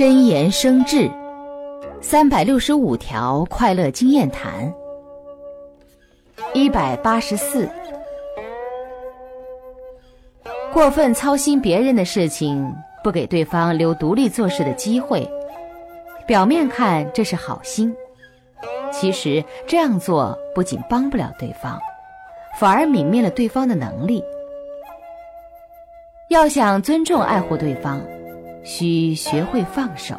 真言生智，三百六十五条快乐经验谈。一百八十四，过分操心别人的事情，不给对方留独立做事的机会，表面看这是好心，其实这样做不仅帮不了对方，反而泯灭了对方的能力。要想尊重爱护对方，需学会放手。